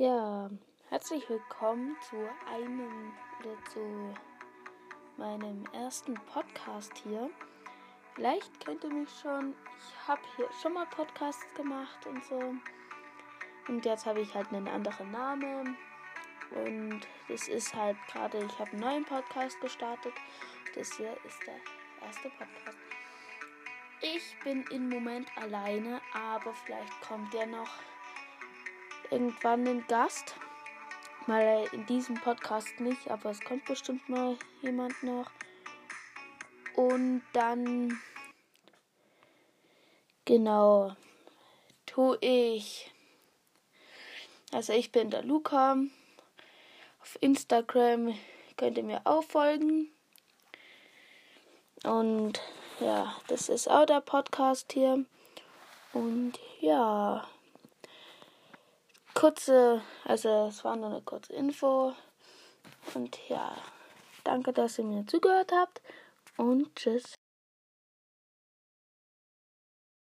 Ja, herzlich willkommen zu einem oder zu meinem ersten Podcast hier. Vielleicht kennt ihr mich schon. Ich habe hier schon mal Podcasts gemacht und so. Und jetzt habe ich halt einen anderen Namen. Und das ist halt gerade, ich habe einen neuen Podcast gestartet. Das hier ist der erste Podcast. Ich bin im Moment alleine, aber vielleicht kommt der noch irgendwann ein Gast. Mal in diesem Podcast nicht, aber es kommt bestimmt mal jemand noch. Und dann, genau, tue ich. Also ich bin der Luca. Auf Instagram könnt ihr mir auch folgen. Und ja, das ist auch der Podcast hier. Und ja kurze, also es war nur eine kurze Info. Und ja, danke, dass ihr mir zugehört habt und tschüss.